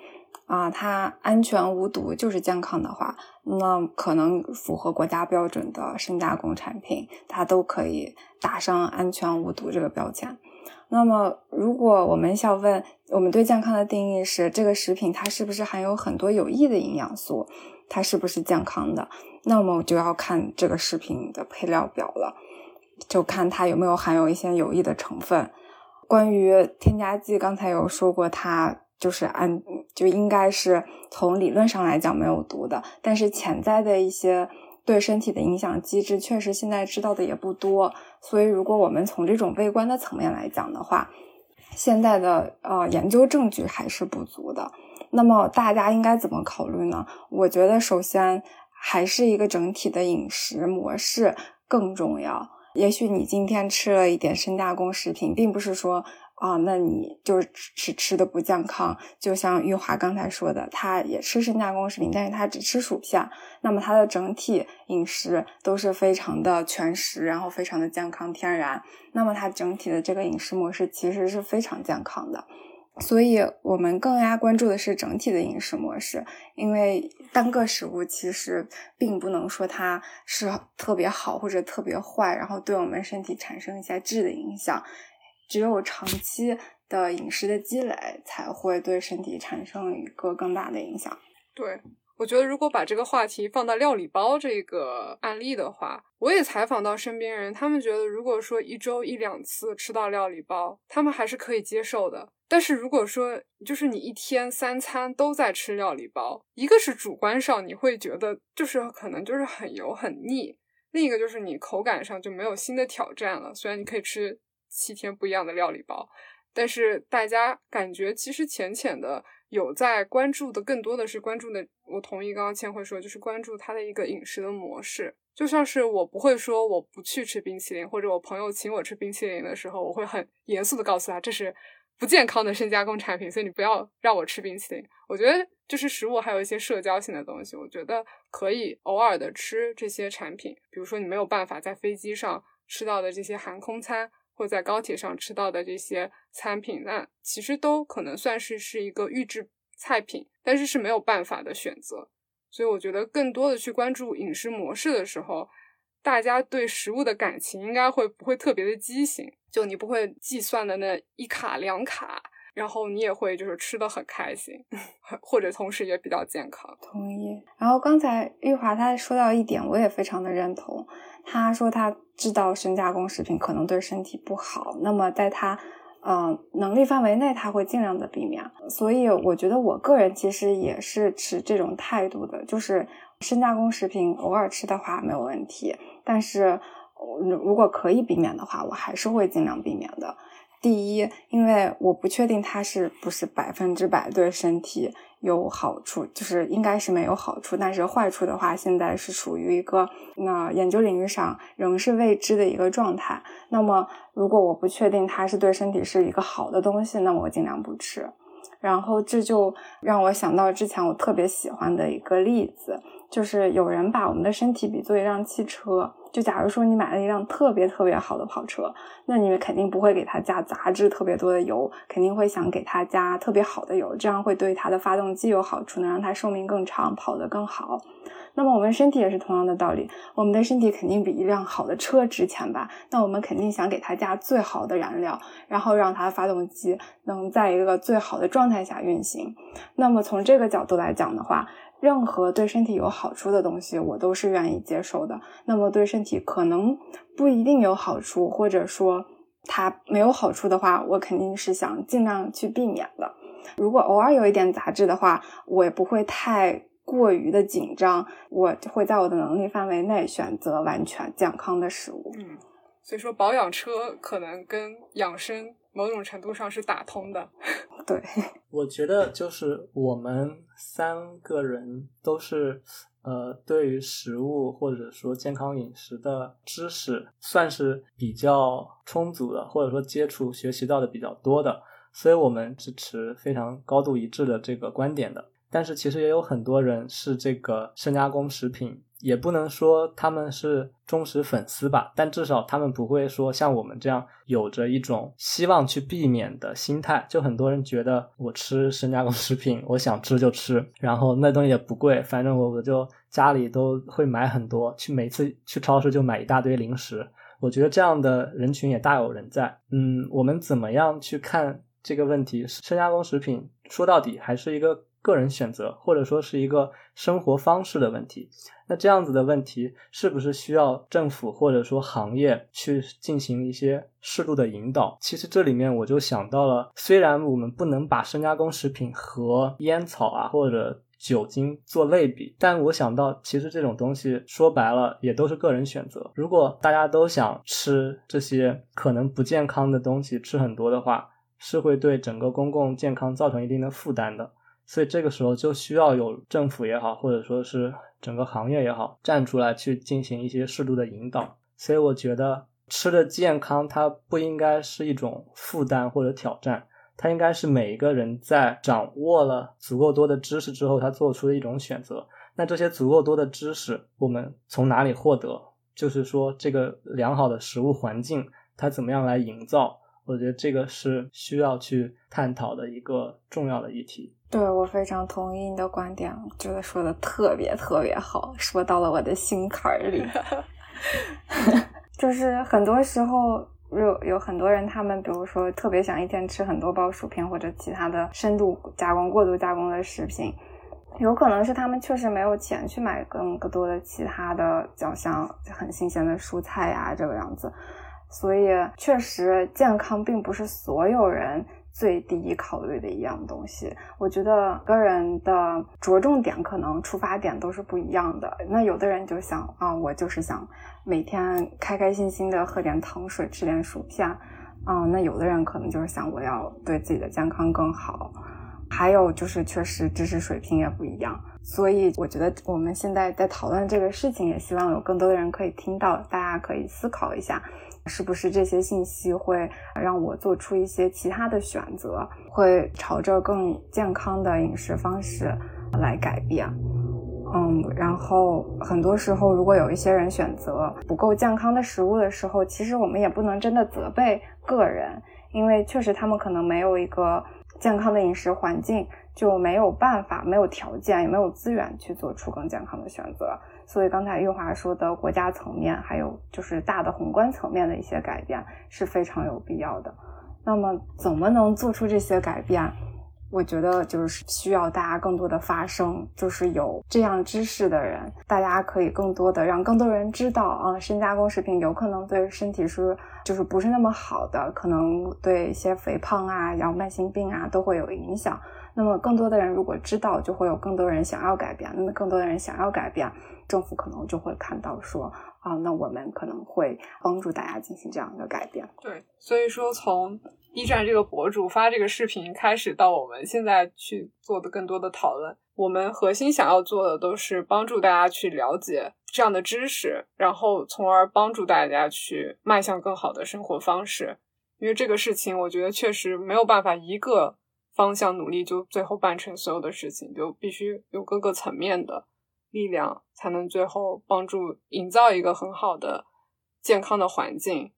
啊，它安全无毒就是健康的话，那可能符合国家标准的深加工产品，它都可以打上安全无毒这个标签。那么，如果我们想问，我们对健康的定义是这个食品它是不是含有很多有益的营养素？它是不是健康的？那么就要看这个食品的配料表了，就看它有没有含有一些有益的成分。关于添加剂，刚才有说过，它就是按就应该是从理论上来讲没有毒的，但是潜在的一些对身体的影响机制，确实现在知道的也不多。所以，如果我们从这种微观的层面来讲的话，现在的呃研究证据还是不足的。那么大家应该怎么考虑呢？我觉得首先还是一个整体的饮食模式更重要。也许你今天吃了一点深加工食品，并不是说啊，那你就是吃吃的不健康。就像玉华刚才说的，他也吃深加工食品，但是他只吃薯片，那么他的整体饮食都是非常的全食，然后非常的健康天然。那么他整体的这个饮食模式其实是非常健康的。所以我们更加关注的是整体的饮食模式，因为单个食物其实并不能说它是特别好或者特别坏，然后对我们身体产生一些质的影响。只有长期的饮食的积累，才会对身体产生一个更大的影响。对。我觉得，如果把这个话题放到料理包这个案例的话，我也采访到身边人，他们觉得，如果说一周一两次吃到料理包，他们还是可以接受的。但是如果说就是你一天三餐都在吃料理包，一个是主观上你会觉得就是可能就是很油很腻，另一个就是你口感上就没有新的挑战了。虽然你可以吃七天不一样的料理包，但是大家感觉其实浅浅的。有在关注的更多的是关注的，我同意刚刚千惠说，就是关注他的一个饮食的模式。就像是我不会说我不去吃冰淇淋，或者我朋友请我吃冰淇淋的时候，我会很严肃的告诉他这是不健康的深加工产品，所以你不要让我吃冰淇淋。我觉得就是食物还有一些社交性的东西，我觉得可以偶尔的吃这些产品，比如说你没有办法在飞机上吃到的这些航空餐。或在高铁上吃到的这些餐品，那其实都可能算是是一个预制菜品，但是是没有办法的选择。所以我觉得更多的去关注饮食模式的时候，大家对食物的感情应该会不会特别的畸形？就你不会计算的那一卡两卡，然后你也会就是吃的很开心，或者同时也比较健康。同意。然后刚才玉华他说到一点，我也非常的认同。他说他知道深加工食品可能对身体不好，那么在他呃能力范围内，他会尽量的避免。所以我觉得我个人其实也是持这种态度的，就是深加工食品偶尔吃的话没有问题，但是如果可以避免的话，我还是会尽量避免的。第一，因为我不确定它是不是百分之百对身体有好处，就是应该是没有好处。但是坏处的话，现在是属于一个那研究领域上仍是未知的一个状态。那么，如果我不确定它是对身体是一个好的东西，那么我尽量不吃。然后这就让我想到之前我特别喜欢的一个例子，就是有人把我们的身体比作一辆汽车。就假如说你买了一辆特别特别好的跑车，那你们肯定不会给它加杂质特别多的油，肯定会想给它加特别好的油，这样会对它的发动机有好处，能让它寿命更长，跑得更好。那么我们身体也是同样的道理，我们的身体肯定比一辆好的车值钱吧？那我们肯定想给它加最好的燃料，然后让它发动机能在一个最好的状态下运行。那么从这个角度来讲的话，任何对身体有好处的东西，我都是愿意接受的。那么对身体可能不一定有好处，或者说它没有好处的话，我肯定是想尽量去避免的。如果偶尔有一点杂质的话，我也不会太过于的紧张，我会在我的能力范围内选择完全健康的食物。嗯，所以说保养车可能跟养生。某种程度上是打通的，对。我觉得就是我们三个人都是，呃，对于食物或者说健康饮食的知识算是比较充足的，或者说接触学习到的比较多的，所以我们支持非常高度一致的这个观点的。但是其实也有很多人是这个深加工食品。也不能说他们是忠实粉丝吧，但至少他们不会说像我们这样有着一种希望去避免的心态。就很多人觉得我吃深加工食品，我想吃就吃，然后那东西也不贵，反正我我就家里都会买很多，去每次去超市就买一大堆零食。我觉得这样的人群也大有人在。嗯，我们怎么样去看这个问题？深加工食品说到底还是一个。个人选择，或者说是一个生活方式的问题。那这样子的问题，是不是需要政府或者说行业去进行一些适度的引导？其实这里面我就想到了，虽然我们不能把深加工食品和烟草啊或者酒精做类比，但我想到，其实这种东西说白了也都是个人选择。如果大家都想吃这些可能不健康的东西，吃很多的话，是会对整个公共健康造成一定的负担的。所以这个时候就需要有政府也好，或者说是整个行业也好，站出来去进行一些适度的引导。所以我觉得吃的健康，它不应该是一种负担或者挑战，它应该是每一个人在掌握了足够多的知识之后，他做出的一种选择。那这些足够多的知识，我们从哪里获得？就是说，这个良好的食物环境，它怎么样来营造？我觉得这个是需要去探讨的一个重要的议题。对我非常同意你的观点，觉得说的特别特别好，说到了我的心坎儿里。就是很多时候有有很多人，他们比如说特别想一天吃很多包薯片或者其他的深度加工、过度加工的食品，有可能是他们确实没有钱去买更多的其他的，就像很新鲜的蔬菜呀这个样子，所以确实健康并不是所有人。最第一考虑的一样东西，我觉得个人的着重点可能出发点都是不一样的。那有的人就想啊，我就是想每天开开心心的喝点糖水，吃点薯片，啊，那有的人可能就是想我要对自己的健康更好。还有就是确实知识水平也不一样，所以我觉得我们现在在讨论这个事情，也希望有更多的人可以听到，大家可以思考一下。是不是这些信息会让我做出一些其他的选择，会朝着更健康的饮食方式来改变？嗯，然后很多时候，如果有一些人选择不够健康的食物的时候，其实我们也不能真的责备个人，因为确实他们可能没有一个健康的饮食环境，就没有办法、没有条件、也没有资源去做出更健康的选择。所以刚才玉华说的国家层面，还有就是大的宏观层面的一些改变是非常有必要的。那么怎么能做出这些改变？我觉得就是需要大家更多的发声，就是有这样知识的人，大家可以更多的让更多人知道啊，深加工食品有可能对身体是就是不是那么好的，可能对一些肥胖啊、然后慢性病啊都会有影响。那么更多的人如果知道，就会有更多人想要改变。那么更多的人想要改变。政府可能就会看到说啊，那我们可能会帮助大家进行这样的改变。对，所以说从 B 站这个博主发这个视频开始，到我们现在去做的更多的讨论，我们核心想要做的都是帮助大家去了解这样的知识，然后从而帮助大家去迈向更好的生活方式。因为这个事情，我觉得确实没有办法一个方向努力就最后办成所有的事情，就必须有各个层面的力量，才能最后帮助营造一个很好的健康的环境。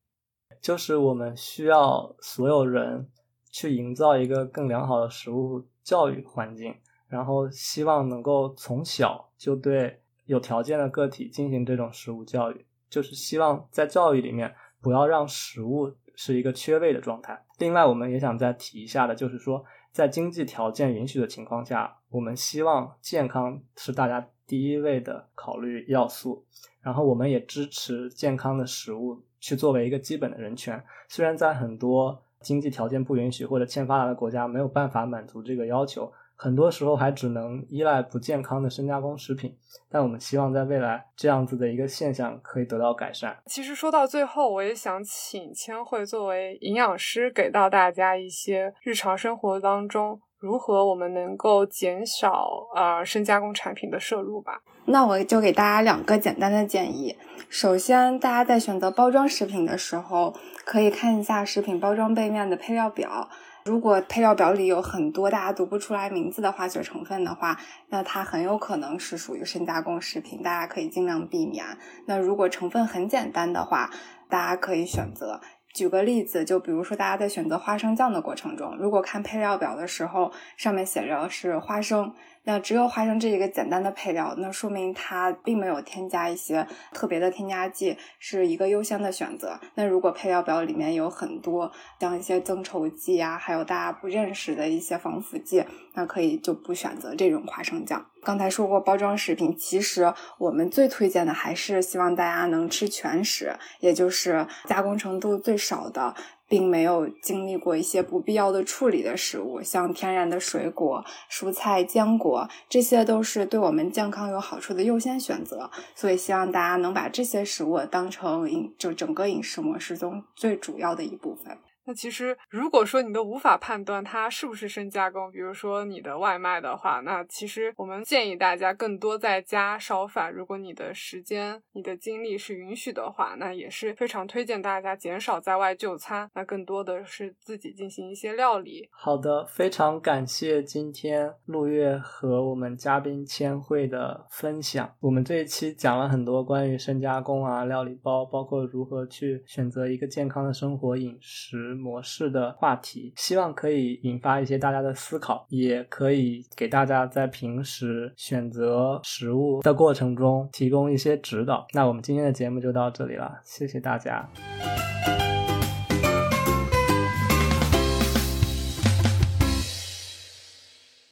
就是我们需要所有人去营造一个更良好的食物教育环境，然后希望能够从小就对有条件的个体进行这种食物教育，就是希望在教育里面不要让食物。是一个缺位的状态。另外，我们也想再提一下的，就是说，在经济条件允许的情况下，我们希望健康是大家第一位的考虑要素。然后，我们也支持健康的食物去作为一个基本的人权。虽然在很多经济条件不允许或者欠发达的国家没有办法满足这个要求。很多时候还只能依赖不健康的深加工食品，但我们希望在未来这样子的一个现象可以得到改善。其实说到最后，我也想请千惠作为营养师，给到大家一些日常生活当中如何我们能够减少呃深加工产品的摄入吧。那我就给大家两个简单的建议。首先，大家在选择包装食品的时候，可以看一下食品包装背面的配料表。如果配料表里有很多大家读不出来名字的化学成分的话，那它很有可能是属于深加工食品，大家可以尽量避免。那如果成分很简单的话，大家可以选择。举个例子，就比如说大家在选择花生酱的过程中，如果看配料表的时候，上面写着是花生。那只有花生这一个简单的配料，那说明它并没有添加一些特别的添加剂，是一个优先的选择。那如果配料表里面有很多像一些增稠剂啊，还有大家不认识的一些防腐剂，那可以就不选择这种花生酱。刚才说过包装食品，其实我们最推荐的还是希望大家能吃全食，也就是加工程度最少的。并没有经历过一些不必要的处理的食物，像天然的水果、蔬菜、坚果，这些都是对我们健康有好处的优先选择。所以，希望大家能把这些食物当成饮就整个饮食模式中最主要的一部分。那其实，如果说你都无法判断它是不是深加工，比如说你的外卖的话，那其实我们建议大家更多在家烧饭。如果你的时间、你的精力是允许的话，那也是非常推荐大家减少在外就餐，那更多的是自己进行一些料理。好的，非常感谢今天陆月和我们嘉宾千惠的分享。我们这一期讲了很多关于深加工啊、料理包，包括如何去选择一个健康的生活饮食。模式的话题，希望可以引发一些大家的思考，也可以给大家在平时选择食物的过程中提供一些指导。那我们今天的节目就到这里了，谢谢大家。